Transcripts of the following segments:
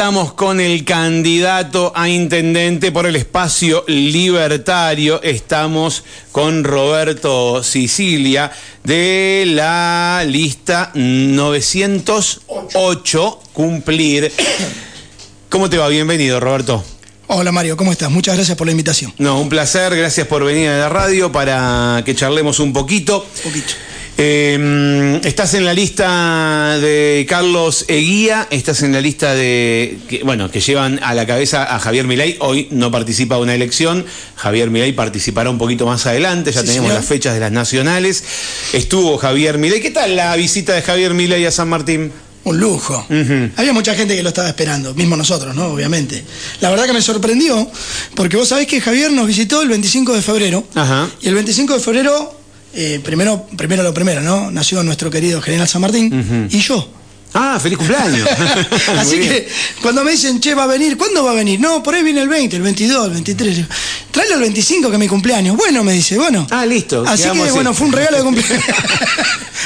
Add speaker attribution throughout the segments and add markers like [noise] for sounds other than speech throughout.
Speaker 1: Estamos con el candidato a intendente por el espacio libertario. Estamos con Roberto Sicilia de la lista 908 cumplir. ¿Cómo te va? Bienvenido, Roberto.
Speaker 2: Hola Mario, ¿cómo estás? Muchas gracias por la invitación.
Speaker 1: No, un placer, gracias por venir a la radio para que charlemos un poquito.
Speaker 2: Un poquito.
Speaker 1: Eh, estás en la lista de Carlos Eguía, estás en la lista de, que, bueno, que llevan a la cabeza a Javier Milei. Hoy no participa de una elección, Javier Milei participará un poquito más adelante, ya
Speaker 2: Sí,
Speaker 1: tenemos
Speaker 2: señor.
Speaker 1: las fechas de las nacionales. Estuvo Javier Milei. ¿Qué tal la visita de Javier Milei a San Martín?
Speaker 2: Un lujo. Había mucha gente que lo estaba esperando, mismo nosotros, ¿no? Obviamente. La verdad que me sorprendió, porque vos sabés que Javier nos visitó el 25 de febrero.
Speaker 1: Ajá.
Speaker 2: Y el 25 de febrero, eh, primero, primero lo primero, ¿no? Nació nuestro querido General San Martín y yo.
Speaker 1: Ah, feliz cumpleaños. [laughs]
Speaker 2: Así
Speaker 1: bien.
Speaker 2: que cuando me dicen, che, va a venir, ¿cuándo va a venir? No, por ahí viene el 20, el 22, el 23. Digo, Tráelo el 25, que es mi cumpleaños. Bueno, me dice, bueno.
Speaker 1: Ah, listo,
Speaker 2: Así que,
Speaker 1: así.
Speaker 2: bueno, fue un regalo de cumpleaños. [laughs]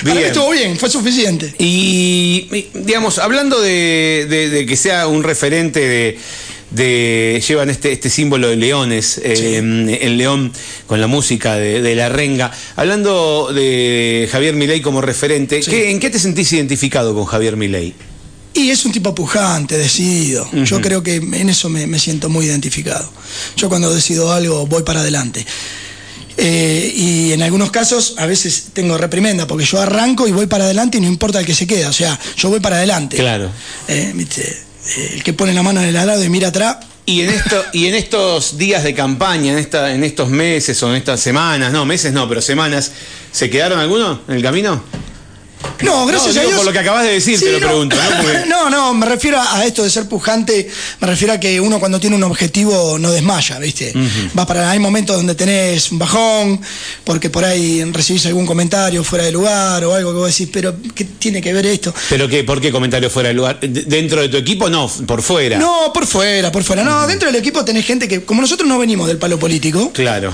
Speaker 2: Para mí
Speaker 1: Bien.
Speaker 2: estuvo bien, fue suficiente.
Speaker 1: Y, y, digamos, hablando de, de- de que sea un referente de, de- llevan este, este símbolo de leones, eh, el león con la música de, de la renga. Hablando de Javier Milei como referente,
Speaker 2: Sí.
Speaker 1: ¿qué- ¿en qué te sentís identificado con Javier Milei?
Speaker 2: Y es un tipo pujante, decidido. Yo creo que en eso me, me siento muy identificado. Yo cuando decido algo voy para adelante. Eh, y en algunos casos a veces tengo reprimenda porque yo arranco y voy para adelante y no importa el que se queda. O sea, yo voy para adelante.
Speaker 1: Claro.
Speaker 2: Eh, ¿viste? El que pone la mano en el arado y mira atrás.
Speaker 1: Y en, esto, y en estos días de campaña, en, esta, en estos meses o en estas semanas, no, meses no, pero semanas, ¿se quedaron algunos en el camino?
Speaker 2: No, gracias
Speaker 1: No,
Speaker 2: a Dios.
Speaker 1: por lo que acabas de decir, te lo pregunto, ¿no? Porque- [laughs]
Speaker 2: no, no, me refiero a, esto de ser pujante, me refiero a que uno cuando tiene un objetivo no desmaya, ¿viste? Va para, hay momentos donde tenés un bajón, porque por ahí recibís algún comentario fuera de lugar o algo que vos decís, pero ¿qué tiene que ver esto?
Speaker 1: ¿Pero qué? ¿Por qué comentario fuera de lugar? ¿De- ¿Dentro de tu equipo? No, por fuera.
Speaker 2: No, por fuera, por fuera. No, dentro del equipo tenés gente que, como nosotros no venimos del palo político,
Speaker 1: Claro.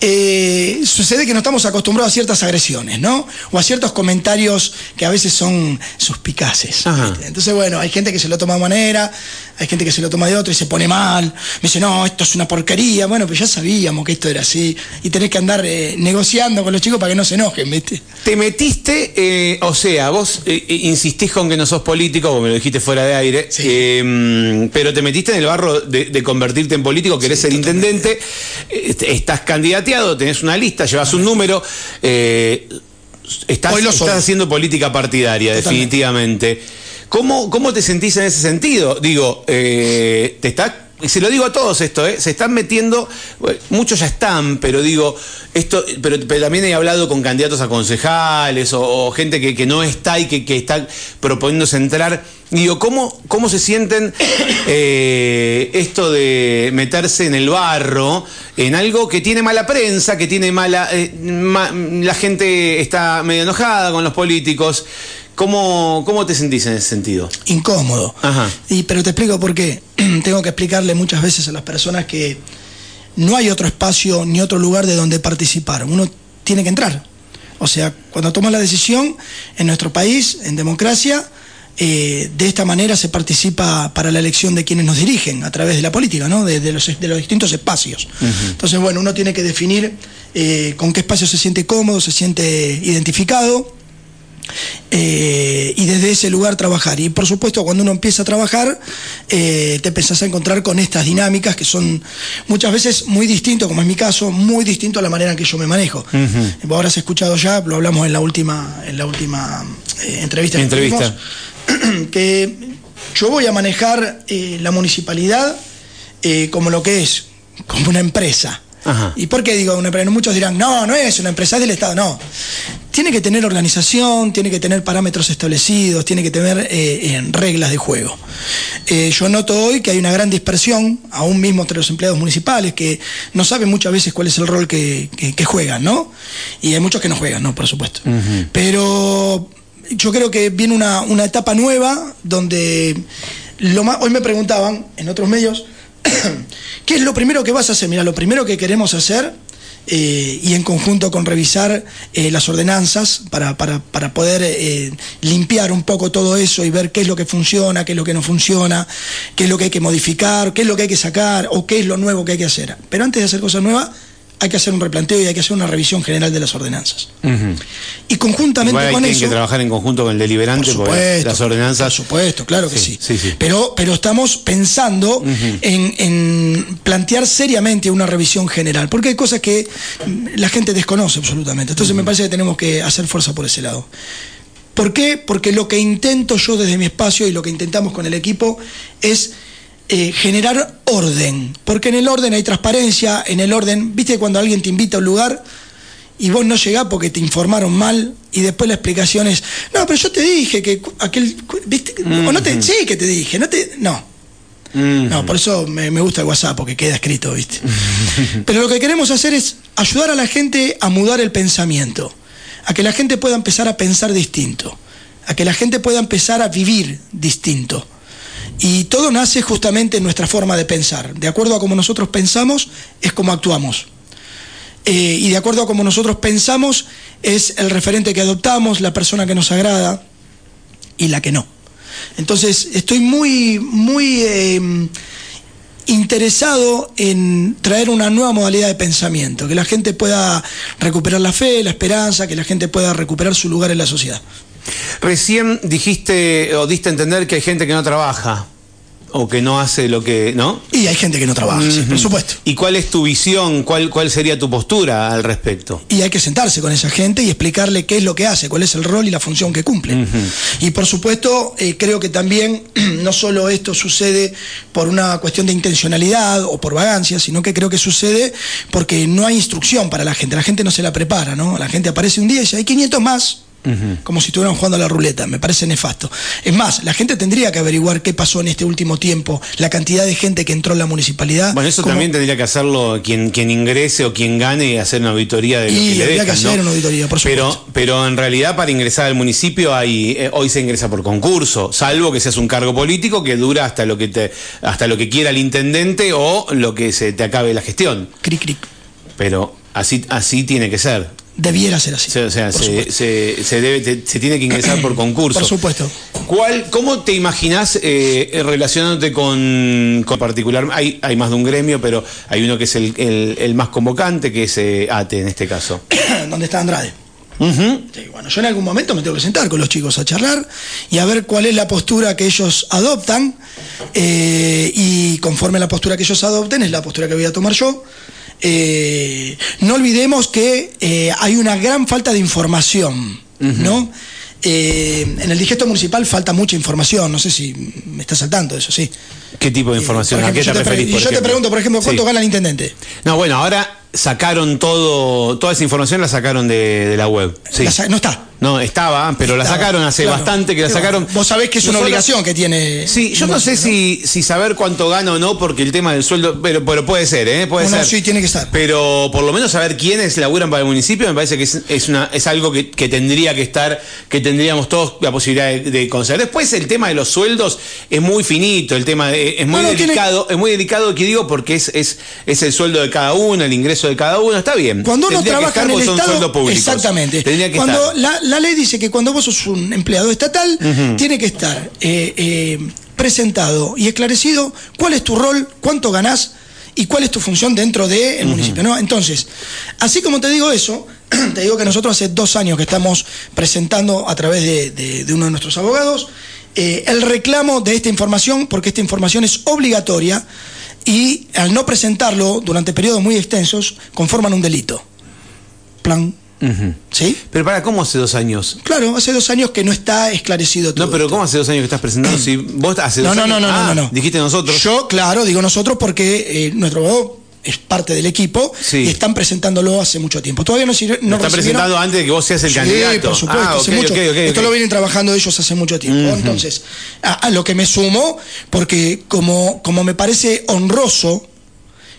Speaker 2: Eh, sucede que no estamos acostumbrados a ciertas agresiones, ¿no? O a ciertos comentarios que a veces son suspicaces. Entonces, bueno, hay gente que se lo toma de manera, hay gente que se lo toma de otra y se pone mal. Me dice, no, esto es una porquería. Bueno, pues ya sabíamos que esto era así. Y tenés que andar eh, negociando con los chicos para que no se enojen, ¿viste?
Speaker 1: Te metiste, eh, o sea, vos insistís con que no sos político, como me lo dijiste fuera de aire,
Speaker 2: Sí.
Speaker 1: eh, pero te metiste en el barro de, de convertirte en político, querés ser intendente, estás candidateado, tenés una lista, llevas un número, eh, estás,
Speaker 2: Hoy lo soy.
Speaker 1: estás haciendo política partidaria,
Speaker 2: Totalmente.
Speaker 1: definitivamente. ¿Cómo, ¿Cómo te sentís en ese sentido? Digo, eh, te está y se lo digo a todos esto, ¿eh? se están metiendo, muchos ya están, pero digo, esto, pero, también he hablado con candidatos a concejales o, gente que, que no está y que, que está proponiéndose entrar. Digo, ¿cómo, cómo se sienten eh, esto de meterse en el barro, en algo que tiene mala prensa, que tiene mala... eh, la gente está medio enojada con los políticos. ¿Cómo, ¿Cómo te sentís en ese sentido?
Speaker 2: Incómodo.
Speaker 1: Ajá.
Speaker 2: Y, pero te explico por qué. [clears throat] Tengo que explicarle muchas veces a las personas que no hay otro espacio ni otro lugar de donde participar. Uno tiene que entrar. O sea, cuando tomas la decisión en nuestro país, en democracia, eh, de esta manera se participa para la elección de quienes nos dirigen a través de la política, ¿no? de, de los, de los distintos espacios. Entonces, bueno, uno tiene que definir eh, con qué espacio se siente cómodo, se siente identificado eh, y desde ese lugar trabajar. Y por supuesto, cuando uno empieza a trabajar, eh, te empezás a encontrar con estas dinámicas que son muchas veces muy distinto, como es mi caso, muy distinto a la manera en que yo me manejo. Vos habrás escuchado ya, lo hablamos en la última, en la última eh, entrevista. que
Speaker 1: Entrevista.
Speaker 2: tuvimos, [clears throat] que yo voy a manejar la municipalidad como lo que es, como una empresa.
Speaker 1: Ajá.
Speaker 2: ¿Y por qué digo una empresa? Muchos dirán, no, no es una empresa es del Estado. No. Tiene que tener organización, tiene que tener parámetros establecidos, tiene que tener eh, reglas de juego. Eh, yo noto hoy que hay una gran dispersión, aún mismo entre los empleados municipales, que no saben muchas veces cuál es el rol que, que- que juegan, ¿no? Y hay muchos que no juegan, ¿no? Por supuesto. Pero yo creo que viene una, una etapa nueva donde lo más, hoy me preguntaban en otros medios, [coughs] ¿qué es lo primero que vas a hacer? Mira, lo primero que queremos hacer eh, y en conjunto con revisar eh, las ordenanzas para, para, para poder eh, limpiar un poco todo eso y ver qué es lo que funciona, qué es lo que no funciona, qué es lo que hay que modificar, qué es lo que hay que sacar o qué es lo nuevo que hay que hacer. Pero antes de hacer cosas nuevas, hay que hacer un replanteo y hay que hacer una revisión general de las ordenanzas. Y conjuntamente
Speaker 1: Igual hay
Speaker 2: con
Speaker 1: tienen
Speaker 2: eso.
Speaker 1: que trabajar en conjunto con el deliberante
Speaker 2: Por supuesto,
Speaker 1: las ordenanzas.
Speaker 2: Por supuesto, claro que
Speaker 1: Sí,
Speaker 2: sí.
Speaker 1: sí, sí.
Speaker 2: Pero, pero estamos pensando en, en plantear seriamente una revisión general, porque hay cosas que la gente desconoce absolutamente. Entonces me parece que tenemos que hacer fuerza por ese lado. ¿Por qué? Porque lo que intento yo desde mi espacio y lo que intentamos con el equipo es eh, generar orden. Porque en el orden hay transparencia, en el orden, viste cuando alguien te invita a un lugar y vos no llegás porque te informaron mal y después la explicación es, no, pero yo te dije que aquel, viste, o no te, sí que te dije, no te, no. No, por eso me, me gusta el WhatsApp, porque queda escrito, ¿viste? [laughs] Pero lo que queremos hacer es ayudar a la gente a mudar el pensamiento, a que la gente pueda empezar a pensar distinto, a que la gente pueda empezar a vivir distinto. Y todo nace justamente en nuestra forma de pensar. De acuerdo a cómo nosotros pensamos, es como actuamos. Eh, y de acuerdo a cómo nosotros pensamos, es el referente que adoptamos, la persona que nos agrada y la que no. Entonces, estoy muy, muy eh, interesado en traer una nueva modalidad de pensamiento, que la gente pueda recuperar la fe, la esperanza, que la gente pueda recuperar su lugar en la sociedad.
Speaker 1: Recién dijiste o diste a entender que hay gente que no trabaja o que no hace lo que. ¿No?
Speaker 2: Y hay gente que no trabaja, sí, por supuesto.
Speaker 1: ¿Y cuál es tu visión? ¿Cuál, ¿Cuál sería tu postura al respecto?
Speaker 2: Y hay que sentarse con esa gente y explicarle qué es lo que hace, cuál es el rol y la función que cumple. Y por supuesto, eh, creo que también [clears throat] no solo esto sucede por una cuestión de intencionalidad o por vagancia, sino que creo que sucede porque no hay instrucción para la gente. La gente no se la prepara, ¿no? La gente aparece un día y dice, hay 500 más. Como si estuvieran jugando a la ruleta, me parece nefasto. Es más, la gente tendría que averiguar qué pasó en este último tiempo, la cantidad de gente que entró en la municipalidad.
Speaker 1: Bueno, eso también tendría que hacerlo quien, quien ingrese o quien gane y hacer una auditoría de lo
Speaker 2: Y
Speaker 1: que le dejan,
Speaker 2: que
Speaker 1: ¿no?
Speaker 2: hacer una auditoría, por
Speaker 1: pero,
Speaker 2: supuesto.
Speaker 1: pero en realidad para ingresar al municipio hay, eh, hoy se ingresa por concurso, salvo que seas un cargo político que dura hasta lo que te, hasta lo que quiera el intendente o lo que se te acabe la gestión.
Speaker 2: Cric, cric.
Speaker 1: Pero así, así tiene que ser.
Speaker 2: Debiera ser así.
Speaker 1: O sea, se,
Speaker 2: supuesto.
Speaker 1: se- se debe, te- se tiene que ingresar por [clears throat] concurso.
Speaker 2: Por supuesto.
Speaker 1: ¿Cuál, ¿Cómo te imaginas eh, relacionándote con, con particular? Hay, hay más de un gremio, pero hay uno que es el, el- el más convocante, que es eh, ATE en este caso. [clears throat]
Speaker 2: donde está Andrade. Sí, bueno, yo en algún momento me tengo que sentar con los chicos a charlar y a ver cuál es la postura que ellos adoptan eh, y conforme a la postura que ellos adopten es la postura que voy a tomar yo. Eh, no olvidemos que eh, hay una gran falta de información, ¿no? Eh, en el digesto municipal falta mucha información, no sé si me está saltando eso, sí.
Speaker 1: ¿Qué tipo de información? ¿A qué te
Speaker 2: yo te, pre-
Speaker 1: referís?
Speaker 2: y yo te pregunto, por ejemplo, ¿cuánto
Speaker 1: Sí.
Speaker 2: gana el intendente?
Speaker 1: No, bueno, ahora sacaron todo, toda esa información la sacaron de, de la web. Sí.
Speaker 2: La sa- no está.
Speaker 1: No, estaba, pero la sacaron hace
Speaker 2: claro.
Speaker 1: bastante que la sacaron.
Speaker 2: Vos sabés que es una
Speaker 1: Nosotros-
Speaker 2: obligación que tiene.
Speaker 1: Sí, yo no sé si, si saber cuánto gana o no, porque el tema del sueldo, pero, pero puede ser, ¿eh? Puede
Speaker 2: No, no,
Speaker 1: ser.
Speaker 2: sí, tiene que estar.
Speaker 1: Pero por lo menos saber quiénes laburan para el municipio me parece que es, es una, es algo que, que tendría que estar, que tendríamos todos la posibilidad de, de conocer. Después el tema de los sueldos es muy finito, el tema de- es muy
Speaker 2: tiene-
Speaker 1: delicado, es muy delicado que digo porque es, es, es el sueldo de cada uno, el ingreso de cada uno, está bien.
Speaker 2: Cuando uno trabaja en el Estado, exactamente.
Speaker 1: Tendría que
Speaker 2: cuando
Speaker 1: estar.
Speaker 2: la, la ley dice que cuando vos sos un empleado estatal, tiene que estar eh, eh, presentado y esclarecido cuál es tu rol, cuánto ganás y cuál es tu función dentro del municipio. ¿no? Entonces, así como te digo eso, [clears throat] te digo que nosotros hace dos años que estamos presentando a través de, de- de uno de nuestros abogados eh, el reclamo de esta información, porque esta información es obligatoria y al no presentarlo durante periodos muy extensos, conforman un delito. Plan. ¿Sí?
Speaker 1: Pero para, ¿cómo hace dos años?
Speaker 2: Claro, hace dos años que no está esclarecido todo.
Speaker 1: No, pero
Speaker 2: esto.
Speaker 1: ¿cómo hace dos años que estás presentando? [clears throat] Si vos hace
Speaker 2: No,
Speaker 1: dos
Speaker 2: no,
Speaker 1: años.
Speaker 2: no, no,
Speaker 1: Ah,
Speaker 2: no, no.
Speaker 1: Dijiste nosotros.
Speaker 2: Yo, claro, digo nosotros porque eh, nuestro abogado es parte del equipo
Speaker 1: Sí.
Speaker 2: y están presentándolo hace mucho tiempo. Todavía no, sirve- no
Speaker 1: Lo está
Speaker 2: recibieron-
Speaker 1: presentando antes de que vos seas el
Speaker 2: Sí,
Speaker 1: candidato.
Speaker 2: por supuesto,
Speaker 1: Ah,
Speaker 2: hace mucho. Esto lo vienen trabajando ellos hace mucho tiempo. Entonces, a, a lo que me sumo, porque como, como me parece honroso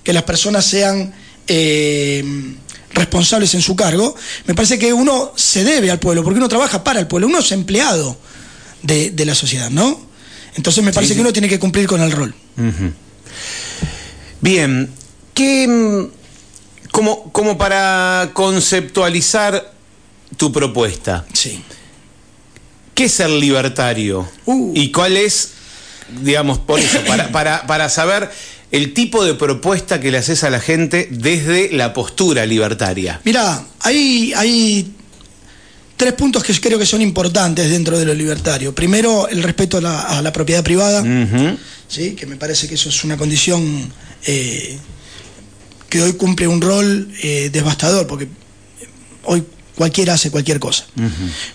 Speaker 2: que las personas sean eh, responsables en su cargo, me parece que uno se debe al pueblo, porque uno trabaja para el pueblo, uno es empleado de, de la sociedad, ¿no? Entonces me parece
Speaker 1: sí.
Speaker 2: que uno tiene que cumplir con el rol.
Speaker 1: Bien, ¿qué, como, como para conceptualizar tu propuesta.
Speaker 2: Sí.
Speaker 1: ¿Qué es ser libertario?
Speaker 2: Uh.
Speaker 1: ¿Y cuál es, digamos, por eso, para, para, para saber el tipo de propuesta que le haces a la gente desde la postura libertaria?
Speaker 2: Mira, hay, hay tres puntos que creo que son importantes dentro de lo libertario. Primero, el respeto a la, a la propiedad privada. ¿sí? que me parece que eso es una condición eh, que hoy cumple un rol eh, devastador, porque hoy cualquiera hace cualquier cosa.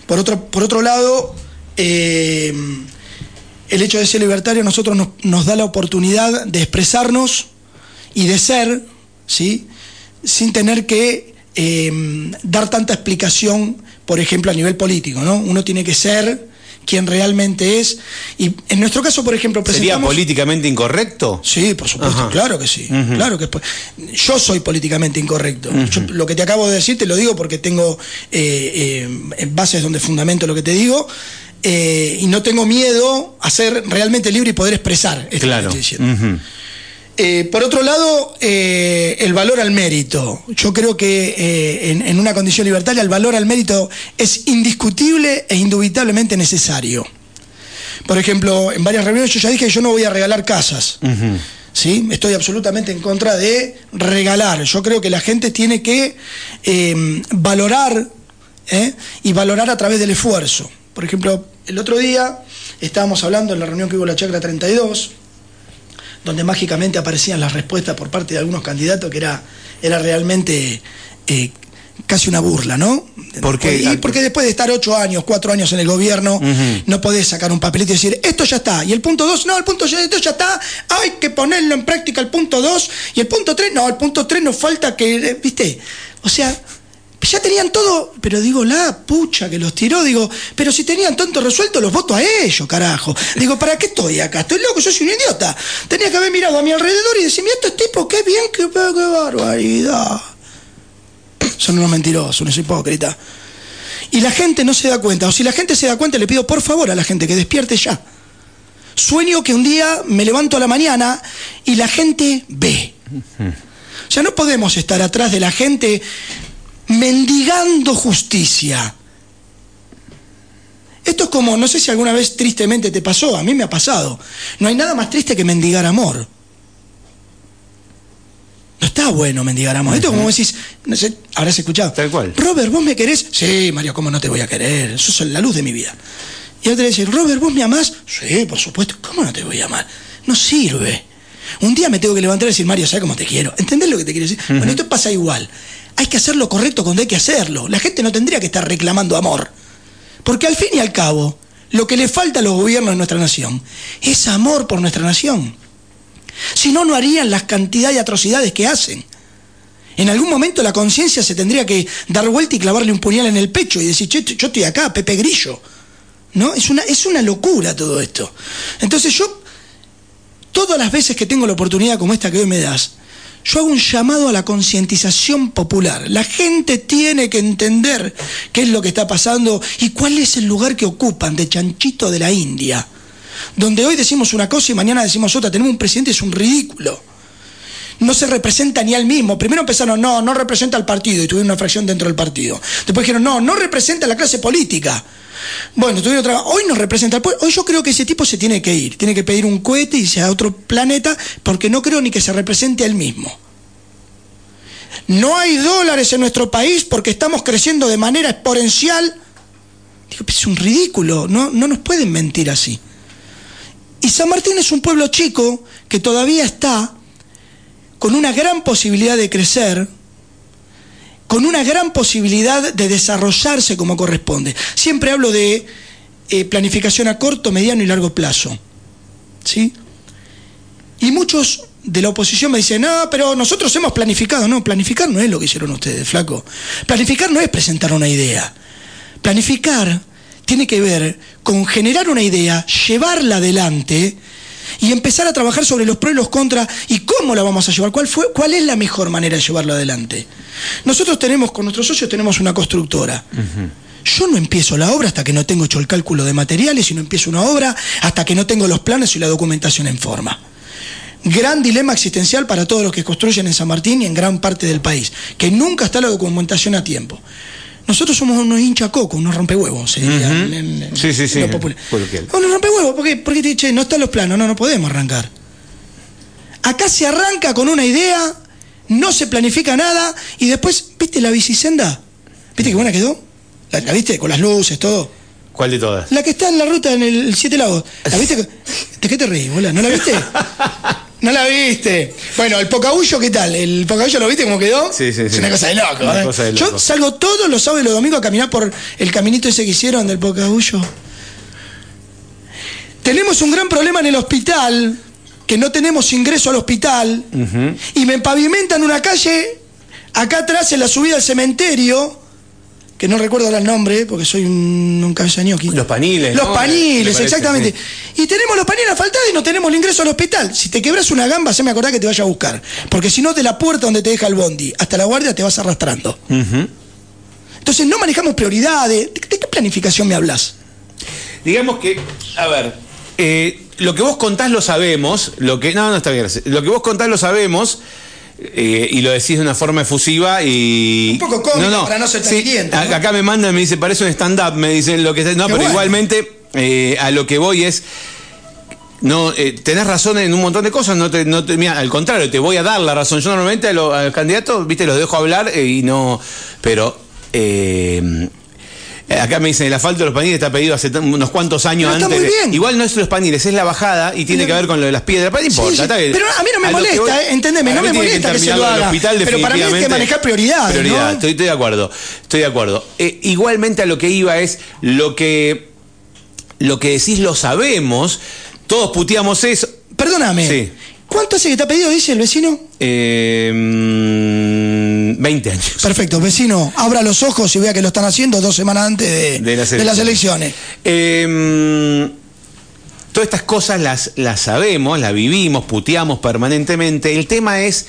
Speaker 2: por, otro, por otro lado, eh, el hecho de ser libertario a nosotros nos, nos da la oportunidad de expresarnos y de ser, ¿sí? sin tener que eh, dar tanta explicación, por ejemplo, a nivel político. ¿no? Uno tiene que ser quien realmente es. Y en nuestro caso, por ejemplo,
Speaker 1: ¿Sería
Speaker 2: presentamos...
Speaker 1: políticamente incorrecto?
Speaker 2: Sí, por supuesto,
Speaker 1: Ajá.
Speaker 2: claro que sí. Claro que yo soy políticamente incorrecto. Yo lo que te acabo de decir te lo digo porque tengo eh, eh, bases donde fundamento lo que te digo. Eh, y no tengo miedo a ser realmente libre y poder expresar esto
Speaker 1: Claro.
Speaker 2: que estoy diciendo. Eh, por otro lado, eh, el valor al mérito. Yo creo que en, en una condición libertaria el valor al mérito es indiscutible e indubitablemente necesario. Por ejemplo, en varias reuniones yo ya dije que yo no voy a regalar casas. ¿sí? Estoy absolutamente en contra de regalar. Yo creo que la gente tiene que valorar y valorar a través del esfuerzo. Por ejemplo, el otro día estábamos hablando en la reunión que hubo en la Chacra 32, donde mágicamente aparecían las respuestas por parte de algunos candidatos que era, era realmente eh, casi una burla, ¿no?
Speaker 1: ¿Por qué?
Speaker 2: Y porque después de estar ocho años, cuatro años en el gobierno, no podés sacar un papelito y decir, esto ya está. Y el punto dos, no, el punto esto ya está, hay que ponerlo en práctica el punto dos. Y el punto tres, no, el punto tres nos falta que, eh, ¿viste? O sea, ya tenían todo, pero digo, la pucha que los tiró, digo, pero si tenían tanto resuelto, los voto a ellos, carajo. Digo, ¿para qué estoy acá? Estoy loco, yo soy un idiota. Tenía que haber mirado a mi alrededor y decir, mira estos tipos, qué bien, qué, qué barbaridad. Son unos mentirosos, unos hipócritas. Y la gente no se da cuenta, o si la gente se da cuenta, le pido por favor a la gente que despierte ya. Sueño que un día me levanto a la mañana y la gente ve. O sea, no podemos estar atrás de la gente mendigando justicia. Esto es como, no sé si alguna vez tristemente te pasó, a mí me ha pasado. No hay nada más triste que mendigar amor. No está bueno mendigar amor. Esto es como decís, no sé, habrás escuchado.
Speaker 1: Tal cual.
Speaker 2: Robert, ¿vos me querés? Sí, Mario, ¿cómo no te voy a querer? Eso es la luz de mi vida. Y otro dice, Robert, ¿vos me amás? Sí, por supuesto. ¿Cómo no te voy a amar? No sirve. Un día me tengo que levantar y decir, Mario, ¿sabes cómo te quiero? ¿Entendés lo que te quiero decir? Bueno, esto pasa igual. Hay que hacer lo correcto cuando hay que hacerlo. La gente no tendría que estar reclamando amor. Porque al fin y al cabo, lo que le falta a los gobiernos de nuestra nación es amor por nuestra nación. Si no, no harían las cantidades de atrocidades que hacen. En algún momento la conciencia se tendría que dar vuelta y clavarle un puñal en el pecho y decir, che, yo estoy acá, Pepe Grillo. ¿No? Es una, es una locura todo esto. Entonces yo, todas las veces que tengo la oportunidad como esta que hoy me das, yo hago un llamado a la concientización popular. La gente tiene que entender qué es lo que está pasando y cuál es el lugar que ocupan de chanchito de la India. Donde hoy decimos una cosa y mañana decimos otra. Tenemos un presidente, es un ridículo. No se representa ni al mismo. Primero empezaron, no, no representa al partido y tuvieron una fracción dentro del partido. Después dijeron, no, no representa a la clase política. Bueno, tuvieron. Hoy nos representa al pueblo. Hoy yo creo que ese tipo se tiene que ir. Tiene que pedir un cohete y irse a otro planeta porque no creo ni que se represente a él mismo. No hay dólares en nuestro país porque estamos creciendo de manera exponencial. Digo, es un ridículo. No, no nos pueden mentir así. Y San Martín es un pueblo chico que todavía está con una gran posibilidad de crecer, con una gran posibilidad de desarrollarse como corresponde. Siempre hablo de eh, planificación a corto, mediano y largo plazo. ¿Sí? Y muchos de la oposición me dicen, no, pero nosotros hemos planificado. No, planificar no es lo que hicieron ustedes, flaco. Planificar no es presentar una idea. Planificar tiene que ver con generar una idea, llevarla adelante y empezar a trabajar sobre los pros y los contras y cómo la vamos a llevar, cuál, fue, cuál es la mejor manera de llevarla adelante. Nosotros tenemos, con nuestros socios tenemos una constructora. Yo no empiezo la obra hasta que no tengo hecho el cálculo de materiales y no empiezo una obra hasta que no tengo los planes y la documentación en forma. gran dilema existencial para todos los que construyen en San Martín y en gran parte del país, que nunca está la documentación a tiempo. Nosotros somos unos hinchacocos, unos rompehuevos, se diría en- en- en
Speaker 1: Sí, sí, sí,
Speaker 2: lo popular. Unos rompehuevos, porque, porque te che, no están los planos, no, no podemos arrancar. Acá se arranca con una idea, no se planifica nada, y después, ¿viste la bicisenda? ¿Viste qué buena quedó? ¿La, la viste? Con las luces, todo.
Speaker 1: ¿Cuál de todas?
Speaker 2: La que está en la ruta en el Siete Lagos. ¿La viste? ¿De qué te reís, bola? ¿No la viste? [laughs] ¿No la viste? Bueno, el Pocahuyo, ¿qué tal? ¿El Pocahuyo lo viste cómo quedó?
Speaker 1: Sí, sí,
Speaker 2: Es
Speaker 1: sí.
Speaker 2: una cosa de loco.
Speaker 1: Una
Speaker 2: ¿eh?
Speaker 1: cosa de
Speaker 2: Yo
Speaker 1: loco.
Speaker 2: salgo todos los sábados y los domingos a caminar por el caminito ese que hicieron del Pocahuyo. Tenemos un gran problema en el hospital, que no tenemos ingreso al hospital, y me pavimentan una calle acá atrás en la subida al cementerio, que no recuerdo ahora el nombre, porque soy un, un cabeza de ñoqui.
Speaker 1: Los paniles,
Speaker 2: Los paniles,
Speaker 1: parece,
Speaker 2: exactamente.
Speaker 1: sí.
Speaker 2: Y tenemos los paniles asfaltados y no tenemos el ingreso al hospital. Si te quebras una gamba, se me acordar que te vaya a buscar. Porque si no, de la puerta donde te deja el bondi hasta la guardia te vas arrastrando. Entonces no manejamos prioridades. ¿De, de qué planificación me hablas?
Speaker 1: Digamos que, a ver, eh, lo que vos contás lo sabemos, lo que. No, no está bien. gracias. Lo que vos contás lo sabemos. Eh, y lo decís de una forma efusiva y.
Speaker 2: Un poco cómica para no ser tan
Speaker 1: sí,
Speaker 2: ¿no?
Speaker 1: Acá me mandan, me dice, parece un stand-up, me dicen lo que está- No,
Speaker 2: Qué
Speaker 1: pero
Speaker 2: bueno.
Speaker 1: igualmente eh, a lo que voy es. No, eh, tenés razón en un montón de cosas, no te, no te- mira, al contrario, te voy a dar la razón. Yo normalmente a, lo- a los candidatos, viste, los dejo hablar eh, y no. Pero. eh, Acá me dicen, el asfalto de los paniles está pedido hace unos cuantos años
Speaker 2: Pero está
Speaker 1: antes.
Speaker 2: muy bien.
Speaker 1: Igual no es los paniles, es la bajada y tiene que ver con lo de las piedras. Pero no importa.
Speaker 2: Sí, sí,
Speaker 1: está bien.
Speaker 2: pero a mí no me molesta,
Speaker 1: voy-
Speaker 2: eh, entendeme, no me molesta que se lo haga.
Speaker 1: hospital,
Speaker 2: Pero para mí hay que manejar prioridades,
Speaker 1: Prioridad,
Speaker 2: ¿no?
Speaker 1: estoy, estoy de acuerdo. Estoy de acuerdo. Eh, igualmente a lo que iba es lo que, lo que decís lo sabemos. Todos puteamos eso.
Speaker 2: Perdóname.
Speaker 1: Sí.
Speaker 2: ¿Cuánto hace que te ha pedido, dice el vecino?
Speaker 1: Eh, mm, 20 años.
Speaker 2: Perfecto, vecino, abra los ojos y vea que lo están haciendo dos semanas antes de,
Speaker 1: De las
Speaker 2: de las
Speaker 1: elecciones.
Speaker 2: elecciones.
Speaker 1: Eh, todas estas cosas las, las sabemos, las vivimos, puteamos permanentemente. El tema es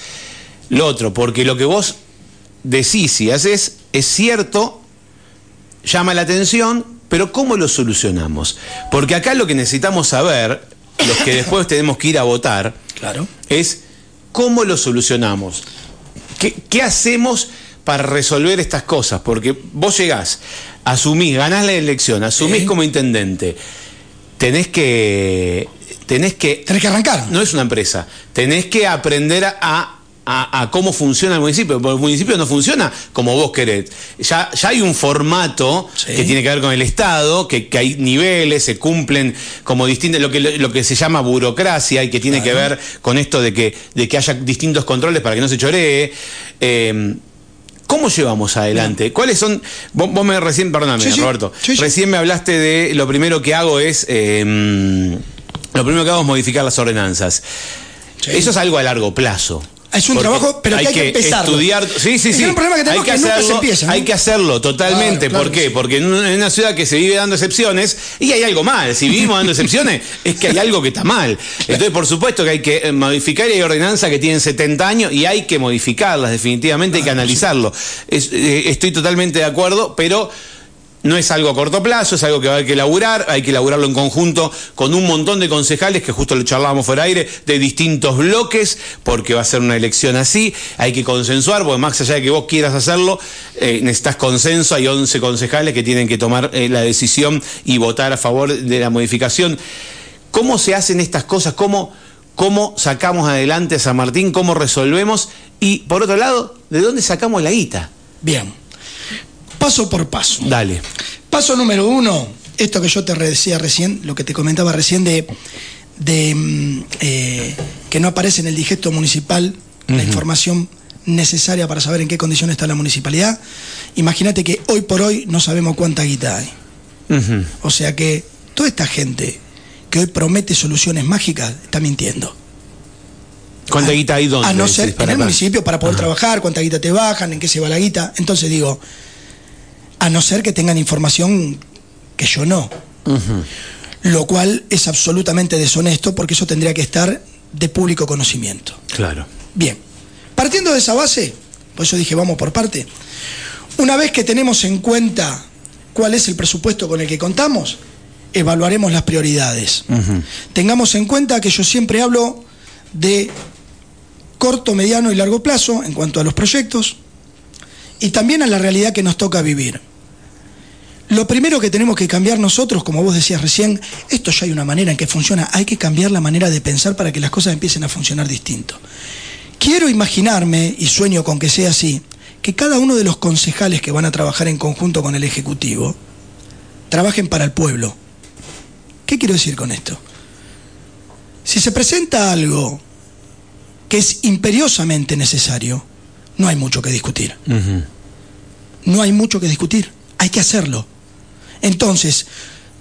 Speaker 1: lo otro, porque lo que vos decís y haces es cierto, llama la atención, pero ¿cómo lo solucionamos? Porque acá lo que necesitamos saber, los que después tenemos que ir a votar,
Speaker 2: Claro.
Speaker 1: es cómo lo solucionamos. ¿Qué, qué hacemos para resolver estas cosas? Porque vos llegás, asumís, ganás la elección, asumís como intendente, tenés que. Tenés que.
Speaker 2: Tenés que arrancar.
Speaker 1: No es una empresa, tenés que aprender a. a- a cómo funciona el municipio, porque el municipio no funciona como vos querés. Ya, ya hay un formato
Speaker 2: Sí.
Speaker 1: que tiene que ver con el Estado, que, que hay niveles, se cumplen como distintos, lo que, lo que se llama burocracia y que tiene que ver con esto de que, de que haya distintos controles para que no se choree. Eh, ¿Cómo llevamos adelante? ¿Cuáles son? Vos, vos me recién, perdóname,
Speaker 2: Sí, sí.
Speaker 1: Roberto. Recién me hablaste de lo primero que hago es. eh, lo primero que hago es modificar las ordenanzas.
Speaker 2: Sí.
Speaker 1: Eso es algo a largo plazo.
Speaker 2: Es un
Speaker 1: Porque
Speaker 2: trabajo, pero que hay que empezarlo.
Speaker 1: estudiar. Sí, sí, sí.
Speaker 2: gran problema que tenemos
Speaker 1: hay
Speaker 2: es que nunca se
Speaker 1: hacerlo,
Speaker 2: empieza, ¿no?
Speaker 1: Hay que hacerlo totalmente.
Speaker 2: Claro, claro
Speaker 1: ¿Por qué? Porque en una, ciudad que se vive dando excepciones, y hay algo mal. Si vivimos dando excepciones, [laughs] es que hay algo que está mal. Entonces, por supuesto que hay que eh, modificar y hay ordenanzas que tienen 70 años y hay que modificarlas, definitivamente hay que analizarlo. Es- eh, estoy totalmente de acuerdo, pero. No es algo a corto plazo, es algo que haber que laburar, hay que laburarlo en conjunto con un montón de concejales, que justo lo charlábamos fuera aire, de distintos bloques, porque va a ser una elección así, hay que consensuar, porque más allá de que vos quieras hacerlo, eh, necesitas consenso, hay 11 concejales que tienen que tomar eh, la decisión y votar a favor de la modificación. ¿Cómo se hacen estas cosas? ¿Cómo, ¿Cómo sacamos adelante a San Martín? ¿Cómo resolvemos? Y por otro lado, ¿de dónde sacamos la guita?
Speaker 2: Bien. Paso por paso.
Speaker 1: Dale.
Speaker 2: Paso número uno, esto que yo te decía recién, lo que te comentaba recién de, de mm, eh, que no aparece en el digesto municipal la información necesaria para saber en qué condición está la municipalidad. Imagínate que hoy por hoy no sabemos cuánta guita hay. O sea que toda esta gente que hoy promete soluciones mágicas está mintiendo.
Speaker 1: ¿Cuánta guita hay dónde?
Speaker 2: A no ser en el municipio para poder trabajar, cuánta guita te bajan, en qué se va la guita. Entonces digo, a no ser que tengan información que yo no. Lo cual es absolutamente deshonesto porque eso tendría que estar de público conocimiento.
Speaker 1: Claro.
Speaker 2: Bien, partiendo de esa base, por eso dije vamos por parte, una vez que tenemos en cuenta cuál es el presupuesto con el que contamos, evaluaremos las prioridades. Tengamos en cuenta que yo siempre hablo de corto, mediano y largo plazo en cuanto a los proyectos y también a la realidad que nos toca vivir. Lo primero que tenemos que cambiar nosotros, como vos decías recién, esto ya hay una manera en que funciona, hay que cambiar la manera de pensar para que las cosas empiecen a funcionar distinto. Quiero imaginarme, y sueño con que sea así, que cada uno de los concejales que van a trabajar en conjunto con el Ejecutivo trabajen para el pueblo. ¿Qué quiero decir con esto? Si se presenta algo que es imperiosamente necesario, no hay mucho que discutir. No hay mucho que discutir, hay que hacerlo. Entonces,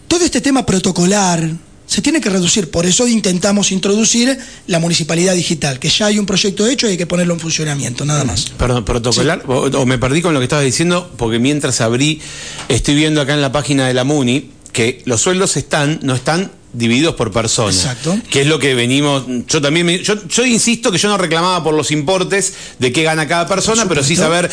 Speaker 2: todo este tema protocolar se tiene que reducir, por eso intentamos introducir la municipalidad digital, que ya hay un proyecto hecho y hay que ponerlo en funcionamiento, nada más.
Speaker 1: Perdón, protocolar, o, o me perdí con lo que estabas diciendo, porque mientras abrí, estoy viendo acá en la página de la MUNI que los sueldos están, no están divididos por persona.
Speaker 2: Exacto.
Speaker 1: Que es lo que venimos. Yo también me- yo, yo insisto que yo no reclamaba por los importes de qué gana cada persona, pero sí saber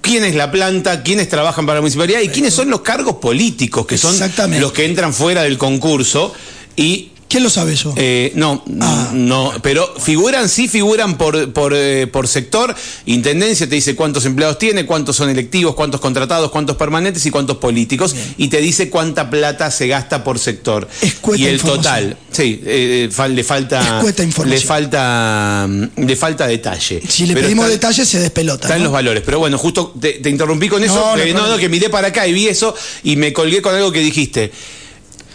Speaker 1: quién es la planta, quiénes trabajan para la municipalidad y quiénes son los cargos políticos, que son los que entran fuera del concurso. Y
Speaker 2: ¿Quién lo sabe eso?
Speaker 1: eh, no,
Speaker 2: Ah.
Speaker 1: no, pero figuran, sí figuran por, por, eh, por sector. Intendencia te dice cuántos empleados tiene, cuántos son electivos, cuántos contratados, cuántos permanentes y cuántos políticos. Y te dice cuánta plata se gasta por sector.
Speaker 2: Escueta
Speaker 1: y el total, sí, eh, fal- le falta. Le falta, mm, le falta detalle.
Speaker 2: si le
Speaker 1: Pero
Speaker 2: pedimos
Speaker 1: están-
Speaker 2: detalles se despelota.
Speaker 1: Están
Speaker 2: ¿no?
Speaker 1: los valores, pero bueno, justo te, te interrumpí con eso,
Speaker 2: No, no
Speaker 1: eh, no, que miré para acá y vi eso y me colgué con algo que dijiste.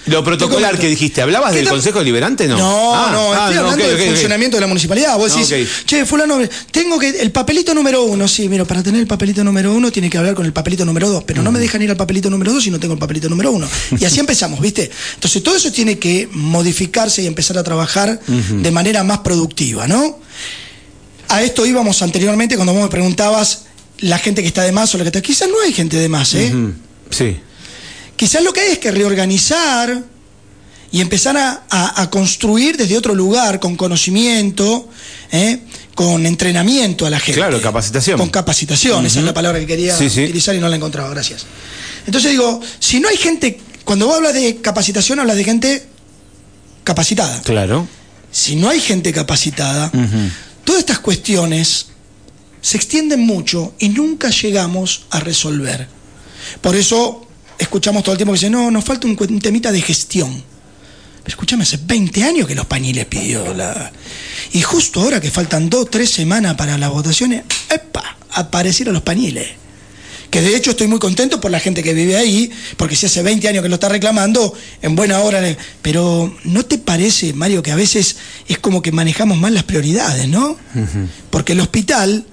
Speaker 1: Lo protocolar que dijiste, ¿hablabas
Speaker 2: ¿Qué
Speaker 1: del? Consejo Deliberante? No,
Speaker 2: No,
Speaker 1: Ah,
Speaker 2: no,
Speaker 1: ah,
Speaker 2: estoy
Speaker 1: no,
Speaker 2: hablando
Speaker 1: ok,
Speaker 2: del funcionamiento de la municipalidad. Vos
Speaker 1: Ah,
Speaker 2: decís, che, fulano, tengo que, el papelito número uno, sí, mira, para tener el papelito número uno tiene que hablar con el papelito número dos, pero no me dejan ir al papelito número dos si no tengo el papelito número uno. Y así [laughs] empezamos, ¿viste? Entonces todo eso tiene que modificarse y empezar a trabajar de manera más productiva, ¿no? A esto íbamos anteriormente cuando vos me preguntabas la gente que está de más o la que está. Quizás no hay gente de más, ¿eh?
Speaker 1: Mm, Sí.
Speaker 2: Quizás lo que hay es que reorganizar y empezar a, a- a construir desde otro lugar, con conocimiento, ¿eh? con entrenamiento a la gente.
Speaker 1: Claro, capacitación.
Speaker 2: Con capacitación, esa es la palabra que quería
Speaker 1: Sí, sí.
Speaker 2: utilizar y no la encontraba, gracias. Entonces digo, si no hay gente, cuando vos hablas de capacitación, hablas de gente capacitada.
Speaker 1: Claro.
Speaker 2: Si no hay gente capacitada, todas estas cuestiones se extienden mucho y nunca llegamos a resolver. Por eso escuchamos todo el tiempo que dicen, no, nos falta un temita de gestión. Pero escúchame, hace 20 años que los pañiles pidió la... Y justo ahora que faltan dos, tres semanas para las votaciones, ¡epa! Aparecieron los pañiles. Que de hecho estoy muy contento por la gente que vive ahí, porque si hace 20 años que lo está reclamando, en buena hora. le- Pero ¿no te parece, Mario, que a veces es como que manejamos mal las prioridades, ¿no? Porque el hospital,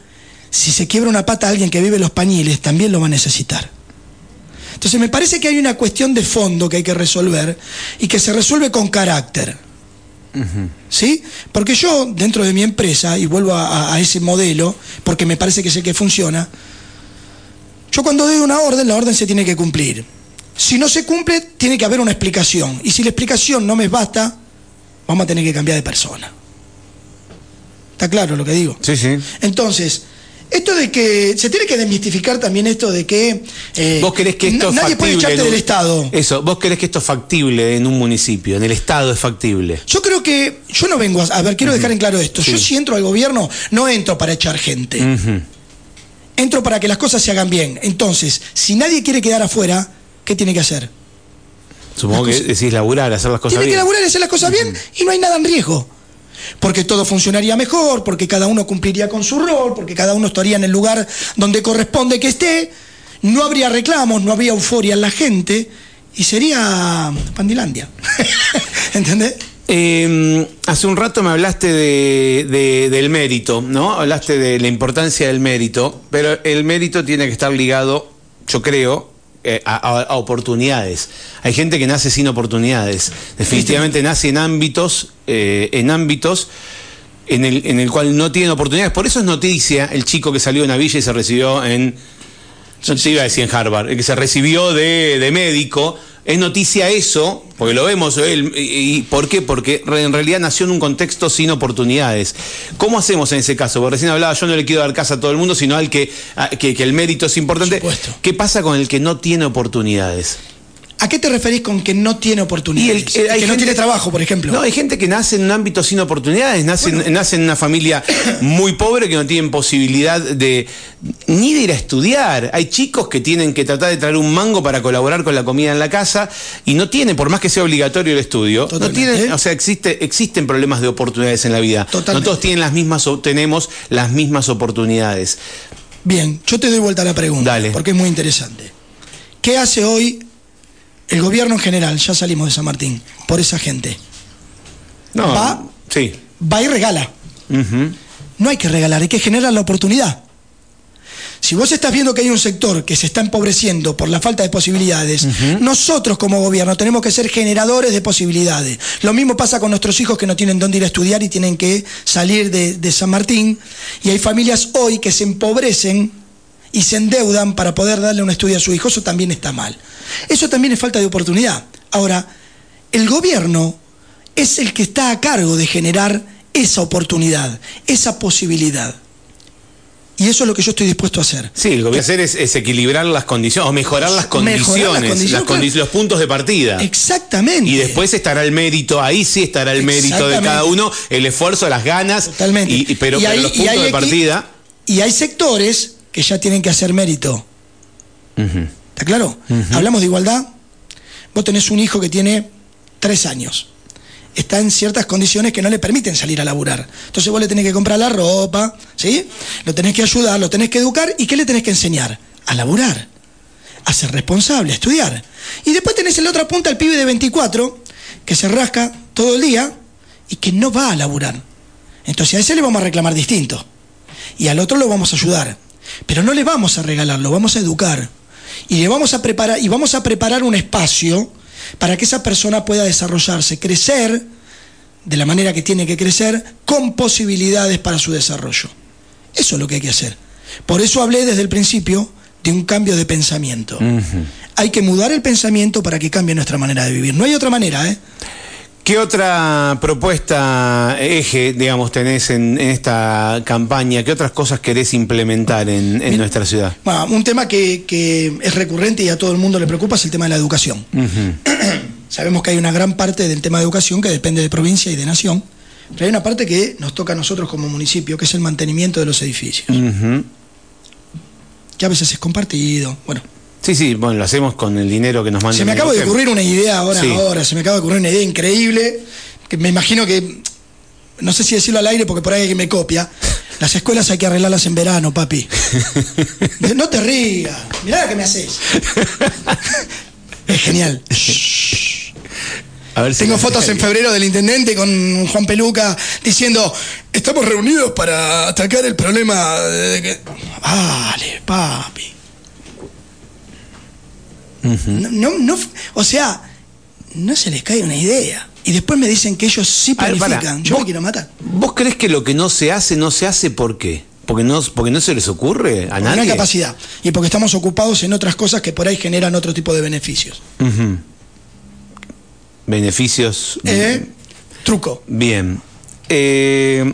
Speaker 2: si se quiebra una pata a alguien que vive en los pañiles, también lo va a necesitar. Entonces me parece que hay una cuestión de fondo que hay que resolver y que se resuelve con carácter. ¿Sí? Porque yo, dentro de mi empresa, y vuelvo a, a- a ese modelo, porque me parece que es el que funciona, yo cuando doy una orden, la orden se tiene que cumplir. Si no se cumple, tiene que haber una explicación. Y si la explicación no me basta, vamos a tener que cambiar de persona. ¿Está claro lo que digo?
Speaker 1: Sí, sí.
Speaker 2: Entonces, esto de que se tiene que desmistificar también esto de que eh,
Speaker 1: ¿Vos querés que esto
Speaker 2: na-
Speaker 1: es
Speaker 2: nadie puede echarte
Speaker 1: un-
Speaker 2: del Estado.
Speaker 1: Eso, ¿vos querés que esto es factible en un municipio? En el Estado es factible.
Speaker 2: Yo creo que yo no vengo a, a ver, quiero dejar en claro esto. Yo si entro al gobierno no entro para echar gente. Entro para que las cosas se hagan bien. Entonces, si nadie quiere quedar afuera, ¿qué tiene que hacer?
Speaker 1: Supongo
Speaker 2: Las
Speaker 1: que decís laburar, hacer las cosas
Speaker 2: Tiene que
Speaker 1: bien.
Speaker 2: laburar y hacer las cosas bien y no hay nada en riesgo. Porque todo funcionaría mejor, porque cada uno cumpliría con su rol, porque cada uno estaría en el lugar donde corresponde que esté, no habría reclamos, no habría euforia en la gente y sería Pandilandia. [laughs] ¿Entendés?
Speaker 1: Eh, hace un rato me hablaste de, de- del mérito, ¿no? Hablaste de la importancia del mérito, pero el mérito tiene que estar ligado, yo creo, eh, a, oportunidades. Hay gente que nace sin oportunidades. Definitivamente nace en ámbitos, eh, en ámbitos en el, en el cual no tienen oportunidades. Por eso es noticia el chico que salió de una villa y se recibió en no te iba a decir en Harvard, el que se recibió de, de médico. Es noticia eso, porque lo vemos él. Y, y ¿Por qué? Porque en realidad nació en un contexto sin oportunidades. ¿Cómo hacemos en ese caso? Porque recién hablaba, yo no le quiero dar casa a todo el mundo, sino al que, a- que, que el mérito es importante. ¿Qué pasa con el que no tiene oportunidades?
Speaker 2: ¿A qué te referís con que no tiene oportunidades?
Speaker 1: Y el- hay
Speaker 2: que no tiene trabajo, por ejemplo.
Speaker 1: No, hay gente que nace en un ámbito sin oportunidades, nace, nace en una familia muy pobre que no tienen posibilidad de ni de ir a estudiar. Hay chicos que tienen que tratar de traer un mango para colaborar con la comida en la casa y no tienen, por más que sea obligatorio el estudio, no tienen, o sea, existe, existen problemas de oportunidades en la vida.
Speaker 2: Totalmente.
Speaker 1: No todos tienen las mismas, tenemos las mismas oportunidades.
Speaker 2: Bien, yo te doy vuelta a la pregunta,
Speaker 1: Dale.
Speaker 2: porque es muy interesante. ¿Qué hace hoy el gobierno en general? Ya salimos de San Martín, por esa gente.
Speaker 1: No,
Speaker 2: Va.
Speaker 1: sí.
Speaker 2: Va y regala. No hay que regalar, hay que generar la oportunidad. Si vos estás viendo que hay un sector que se está empobreciendo por la falta de posibilidades, nosotros como gobierno tenemos que ser generadores de posibilidades. Lo mismo pasa con nuestros hijos que no tienen dónde ir a estudiar y tienen que salir de, de San Martín. Y hay familias hoy que se empobrecen y se endeudan para poder darle un estudio a su hijo. Eso también está mal. Eso también es falta de oportunidad. Ahora, el gobierno es el que está a cargo de generar esa oportunidad, esa posibilidad. Y eso es lo que yo estoy dispuesto a hacer.
Speaker 1: Sí, lo que voy a hacer es, es equilibrar las condiciones, o mejorar las
Speaker 2: Mejorar las
Speaker 1: condiciones,
Speaker 2: condiciones,
Speaker 1: las condi-
Speaker 2: claro.
Speaker 1: los puntos de partida.
Speaker 2: Exactamente.
Speaker 1: Y después estará el mérito, ahí sí estará el mérito de cada uno, el esfuerzo, las ganas,
Speaker 2: Totalmente.
Speaker 1: y, pero,
Speaker 2: Y
Speaker 1: pero los puntos
Speaker 2: hay
Speaker 1: de partida.
Speaker 2: Y hay sectores que ya tienen que hacer mérito. ¿Está claro? Hablamos de igualdad. Vos tenés un hijo que tiene tres años. Está en ciertas condiciones que no le permiten salir a laburar. Entonces vos le tenés que comprar la ropa, ¿sí? Lo tenés que ayudar, lo tenés que educar. ¿Y qué le tenés que enseñar? A laburar. A ser responsable, a estudiar. Y después tenés en la otra punta al pibe de 24 que se rasca todo el día y que no va a laburar. Entonces a ese le vamos a reclamar distinto. Y al otro lo vamos a ayudar. Pero no le vamos a regalar, lo vamos a educar. Y le vamos a preparar, y vamos a preparar un espacio para que esa persona pueda desarrollarse, crecer de la manera que tiene que crecer, con posibilidades para su desarrollo. Eso es lo que hay que hacer. Por eso hablé desde el principio de un cambio de pensamiento. Hay que mudar el pensamiento para que cambie nuestra manera de vivir. No hay otra manera, ¿eh?
Speaker 1: ¿Qué otra propuesta, eje, digamos, tenés en, en esta campaña? ¿Qué otras cosas querés implementar en, en nuestra ciudad?
Speaker 2: Bueno, un tema que, que es recurrente y a todo el mundo le preocupa es el tema de la educación. [clears throat] Sabemos que hay una gran parte del tema de educación que depende de provincia y de nación, pero hay una parte que nos toca a nosotros como municipio, que es el mantenimiento de los edificios, que a veces es compartido. Bueno,
Speaker 1: Sí, sí, bueno, lo hacemos con el dinero que nos mandan.
Speaker 2: se me acaba de ocurrir una idea ahora,
Speaker 1: Sí.
Speaker 2: ahora, se me acaba de ocurrir una idea increíble, que me imagino que, no sé si decirlo al aire porque por ahí hay que me copia, las escuelas hay que arreglarlas en verano, papi. [laughs] No te rías, mirá lo que me haces. Es genial.
Speaker 1: A ver si-
Speaker 2: Tengo fotos en febrero del intendente con Juan Peluca diciendo, estamos reunidos para atacar el problema de que... Vale, papi. No, no, no, o sea, no se les cae una idea. Y después me dicen que ellos sí
Speaker 1: ver,
Speaker 2: planifican. Yo me quiero matar.
Speaker 1: ¿Vos crees que lo que no se hace, no se hace por qué? ¿Porque no, porque no se les ocurre a
Speaker 2: Porque no hay
Speaker 1: nadie?
Speaker 2: capacidad. Y porque estamos ocupados en otras cosas que por ahí generan otro tipo de beneficios.
Speaker 1: Beneficios.
Speaker 2: ¿Eh? Truco.
Speaker 1: Bien. Eh,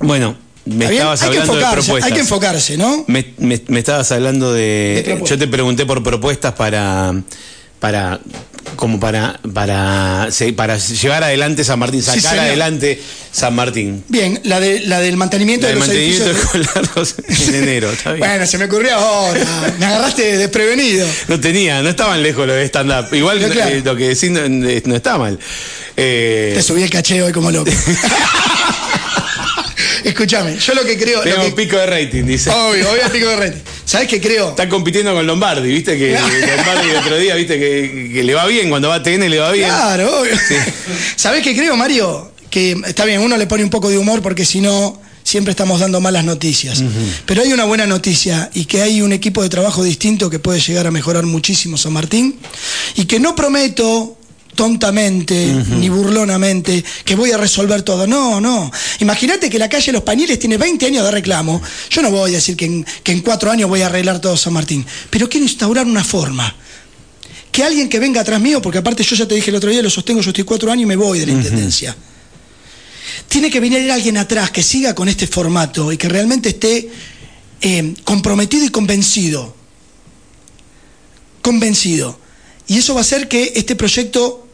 Speaker 1: bueno, me estabas
Speaker 2: Hay que
Speaker 1: hablando de propuestas.
Speaker 2: hay que enfocarse, ¿no?
Speaker 1: Me, me- me estabas hablando
Speaker 2: De
Speaker 1: yo te pregunté por propuestas para. para como para para para llevar adelante San Martín, sacar adelante San Martín.
Speaker 2: Bien, la, de, la del mantenimiento
Speaker 1: El
Speaker 2: de los
Speaker 1: mantenimiento escolar en [laughs] enero, está bien.
Speaker 2: Bueno, se me ocurrió ahora. Me agarraste desprevenido.
Speaker 1: No tenía, no estaban lejos lo de stand-up. Igual
Speaker 2: No, claro.
Speaker 1: eh, lo que decís no, no está mal. Eh,
Speaker 2: Te subí el caché hoy como loco. [laughs] Escúchame, yo lo que creo.
Speaker 1: tenemos
Speaker 2: que-
Speaker 1: pico de rating, dice.
Speaker 2: Obvio, obvio, pico de rete. [laughs] ¿Sabes qué creo?
Speaker 1: Está compitiendo con Lombardi, viste que Lombardi el otro día, viste que, que le va bien, cuando va a TN le va bien.
Speaker 2: Claro, obvio. [laughs] ¿Sabés qué creo, Mario? Que está bien, uno le pone un poco de humor porque si no, siempre estamos dando malas noticias. Pero hay una buena noticia y que hay un equipo de trabajo distinto que puede llegar a mejorar muchísimo San Martín y que no prometo tontamente ni burlonamente que voy a resolver todo. No, no. Imagínate que la calle Los Pañiles tiene 20 años de reclamo. Yo no voy a decir que en, que en cuatro años voy a arreglar todo San Martín, pero quiero instaurar una forma que alguien que venga atrás mío, porque aparte yo ya te dije el otro día, lo sostengo, yo estoy cuatro años y me voy de la intendencia. Tiene que venir alguien atrás que siga con este formato y que realmente esté eh, comprometido y convencido. Convencido. Y eso va a hacer que este proyecto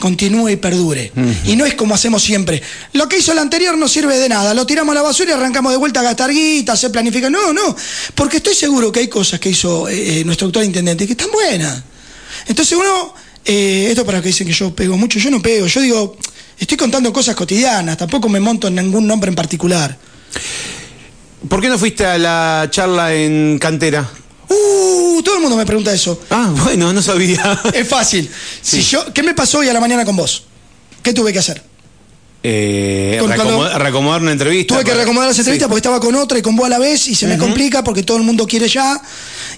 Speaker 2: continúe y perdure. Y no es como hacemos siempre. Lo que hizo el anterior no sirve de nada. Lo tiramos a la basura y arrancamos de vuelta a gastar guita, se planifica. No, no. Porque estoy seguro que hay cosas que hizo eh, eh, nuestro doctor intendente que están buenas. Entonces uno, eh, esto para que dicen que yo pego mucho, yo no pego. Yo digo, estoy contando cosas cotidianas, tampoco me monto en ningún nombre en particular.
Speaker 1: ¿Por qué no fuiste a la charla en cantera?
Speaker 2: Uh, todo el mundo me pregunta eso.
Speaker 1: Ah, bueno, no sabía. [laughs]
Speaker 2: Es fácil. Si yo, ¿Qué me pasó hoy a la mañana con vos? ¿Qué tuve que hacer?
Speaker 1: Eh, reacomodar, una entrevista.
Speaker 2: Tuve que reacomodar las entrevistas porque estaba con otra y con vos a la vez y se me complica porque todo el mundo quiere ya.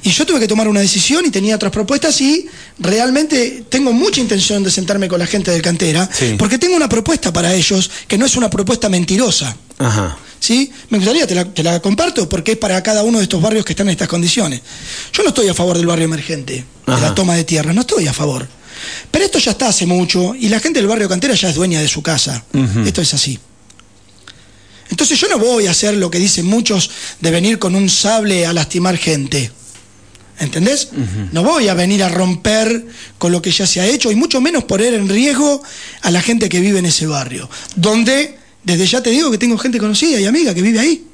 Speaker 2: Y yo tuve que tomar una decisión y tenía otras propuestas y realmente tengo mucha intención de sentarme con la gente del cantera porque tengo una propuesta para ellos que no es una propuesta mentirosa. Ajá. ¿Sí? Me gustaría, te la, comparto, porque es para cada uno de estos barrios que están en estas condiciones. Yo no estoy a favor del barrio emergente, de la toma de tierra, no estoy a favor. Pero esto ya está hace mucho y la gente del barrio Cantera ya es dueña de su casa. Esto es así. Entonces yo no voy a hacer lo que dicen muchos de venir con un sable a lastimar gente. ¿Entendés? No voy a venir a romper con lo que ya se ha hecho y mucho menos poner en riesgo a la gente que vive en ese barrio, donde desde ya te digo que tengo gente conocida y amiga que vive ahí.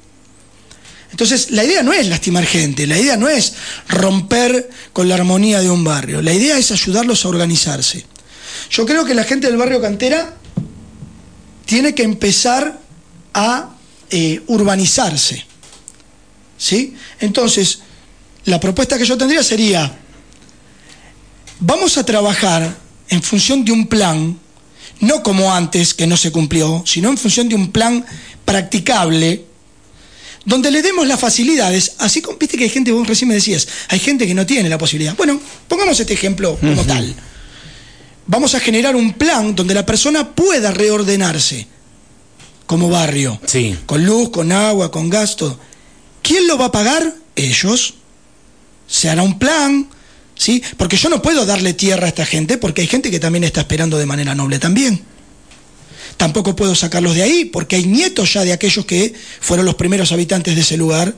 Speaker 2: Entonces, la idea no es lastimar gente, la idea no es romper con la armonía de un barrio, la idea es ayudarlos a organizarse. Yo creo que la gente del barrio Cantera tiene que empezar a eh, urbanizarse. ¿Sí? Entonces, la propuesta que yo tendría sería, vamos a trabajar en función de un plan no como antes, que no se cumplió, sino en función de un plan practicable, donde le demos las facilidades, así como viste que hay gente, vos recién me decías, hay gente que no tiene la posibilidad. Bueno, pongamos este ejemplo como tal. Vamos a generar un plan donde la persona pueda reordenarse como barrio,
Speaker 1: sí.
Speaker 2: con luz, con agua, con gasto. ¿Quién lo va a pagar? Ellos. Se hará un plan, ¿sí? Porque yo no puedo darle tierra a esta gente porque hay gente que también está esperando de manera noble también. Tampoco puedo sacarlos de ahí porque hay nietos ya de aquellos que fueron los primeros habitantes de ese lugar.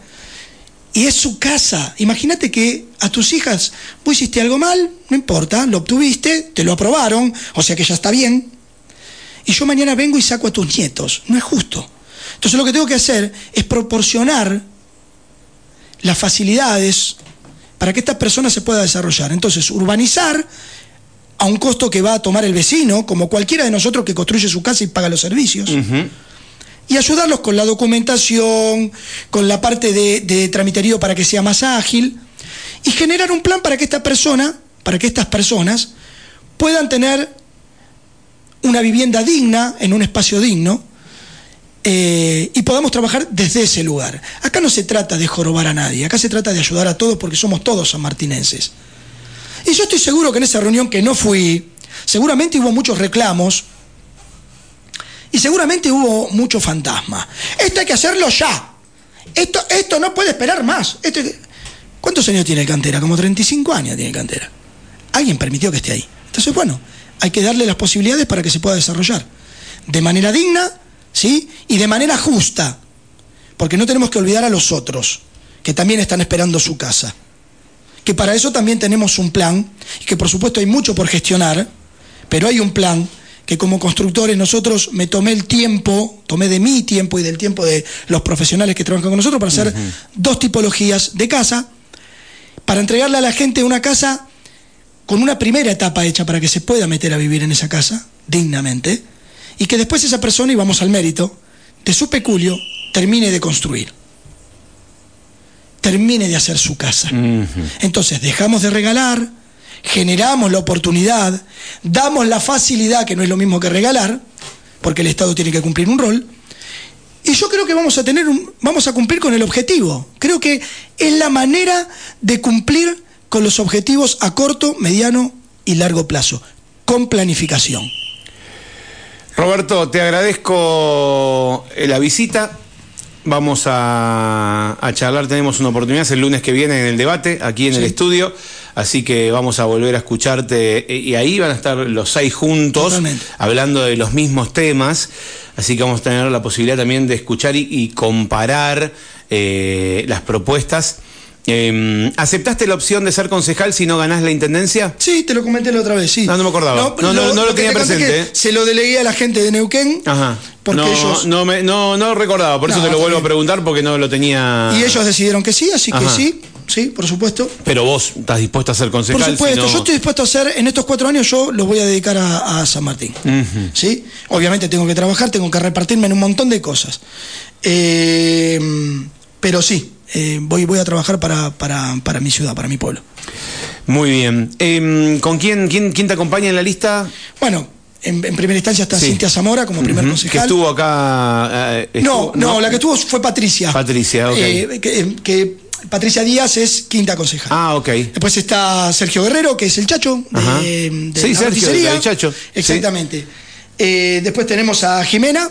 Speaker 2: Y es su casa. Imagínate que a tus hijas, vos hiciste algo mal, no importa, lo obtuviste, te lo aprobaron, o sea que ya está bien. Y yo mañana vengo y saco a tus nietos. No es justo. Entonces lo que tengo que hacer es proporcionar las facilidades, para que esta persona se pueda desarrollar. Entonces, urbanizar a un costo que va a tomar el vecino, como cualquiera de nosotros que construye su casa y paga los servicios. Y ayudarlos con la documentación, con la parte de, de tramiterío para que sea más ágil. Y generar un plan para que esta persona, para que estas personas puedan tener una vivienda digna en un espacio digno eh, y podamos trabajar desde ese lugar. Acá no se trata de jorobar a nadie, acá se trata de ayudar a todos porque somos todos sanmartinenses. Y yo estoy seguro que en esa reunión que no fui, seguramente hubo muchos reclamos y seguramente hubo mucho fantasma. Esto hay que hacerlo ya. Esto, esto no puede esperar más. ¿Cuántos años tiene el cantera? Como 35 años tiene el cantera. Alguien permitió que esté ahí. Entonces, bueno, hay que darle las posibilidades para que se pueda desarrollar de manera digna ¿sí? Y de manera justa, porque no tenemos que olvidar a los otros, que también están esperando su casa. Que para eso también tenemos un plan, y que por supuesto hay mucho por gestionar, pero hay un plan que como constructores nosotros me tomé el tiempo, tomé de mi tiempo y del tiempo de los profesionales que trabajan con nosotros para hacer dos tipologías de casa, para entregarle a la gente una casa con una primera etapa hecha para que se pueda meter a vivir en esa casa dignamente, y que después esa persona, y vamos al mérito, de su peculio, termine de construir. Termine de hacer su casa. Entonces dejamos de regalar, generamos la oportunidad, damos la facilidad, que no es lo mismo que regalar, porque el Estado tiene que cumplir un rol, y yo creo que vamos a tener un, vamos a cumplir con el objetivo. Creo que es la manera de cumplir con los objetivos a corto, mediano y largo plazo, con planificación.
Speaker 1: Roberto, te agradezco eh, la visita. Vamos a, charlar, tenemos una oportunidad el lunes que viene en el debate, aquí en el estudio, así que vamos a volver a escucharte eh, y ahí van a estar los seis juntos hablando de los mismos temas, así que vamos a tener la posibilidad también de escuchar y, comparar eh, las propuestas Eh, ¿Aceptaste la opción de ser concejal si no ganás la intendencia?
Speaker 2: Sí, te lo comenté la otra vez, sí.
Speaker 1: No, no me acordaba. No, no, no lo tenía
Speaker 2: te
Speaker 1: presente,
Speaker 2: que
Speaker 1: ¿eh?
Speaker 2: Se lo delegué a la gente de Neuquén.
Speaker 1: Ajá.
Speaker 2: Porque
Speaker 1: no,
Speaker 2: ellos.
Speaker 1: no, me, no, no recordaba, por eso te lo vuelvo a preguntar porque no lo tenía.
Speaker 2: Y ellos decidieron que sí, así que sí, sí, por supuesto.
Speaker 1: Pero vos estás dispuesto a ser concejal.
Speaker 2: Por supuesto, yo estoy dispuesto a hacer, en estos cuatro años yo los voy a dedicar a, a San Martín. ¿sí? Obviamente tengo que trabajar, tengo que repartirme en un montón de cosas. Eh, pero sí, eh, voy, voy a trabajar para, para, para mi ciudad, para mi pueblo.
Speaker 1: Muy bien. Em, ¿Con quién, quién, quién te acompaña en la lista?
Speaker 2: Bueno, en, en primera instancia está
Speaker 1: Sí.
Speaker 2: Cintia Zamora como primer
Speaker 1: Ujú,
Speaker 2: concejal.
Speaker 1: Que estuvo acá. eh,
Speaker 2: no, no, la que estuvo fue Patricia.
Speaker 1: Patricia, ok.
Speaker 2: Eh, que, que Patricia Díaz es quinta concejal.
Speaker 1: Ah, ok.
Speaker 2: Después está Sergio Guerrero, que es el Chacho de,
Speaker 1: Sí,
Speaker 2: la
Speaker 1: Sergio, del Chacho.
Speaker 2: Exactamente. Eh, después tenemos a Jimena.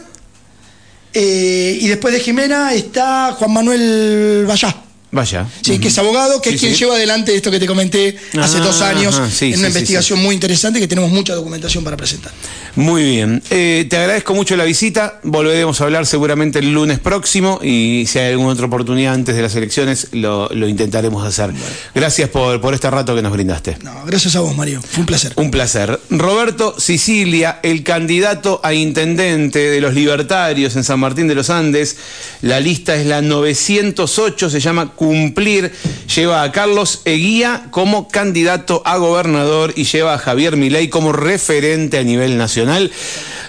Speaker 2: Eh, y después de Jimena está Juan Manuel Vallá.
Speaker 1: Vaya.
Speaker 2: Sí, que es abogado, que
Speaker 1: Sí,
Speaker 2: es quien
Speaker 1: sí.
Speaker 2: lleva adelante esto que te comenté hace
Speaker 1: Ah,
Speaker 2: dos años
Speaker 1: ajá, sí,
Speaker 2: en una investigación muy interesante que tenemos mucha documentación para presentar.
Speaker 1: Muy bien. Eh, te agradezco mucho la visita. Volveremos a hablar seguramente el lunes próximo y si hay alguna otra oportunidad antes de las elecciones lo, lo intentaremos hacer. Gracias por, por este rato que nos brindaste.
Speaker 2: No, gracias a vos, Mario. Fue un placer.
Speaker 1: Un placer. Roberto Sicilia, el candidato a intendente de los libertarios en San Martín de los Andes. La lista es la 908, se llama Cumplir. Lleva a Carlos Eguía como candidato a gobernador y lleva a Javier Milei como referente a nivel nacional.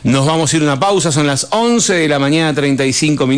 Speaker 1: Nos vamos a ir a una pausa, son las 11 de la mañana, 35 minutos.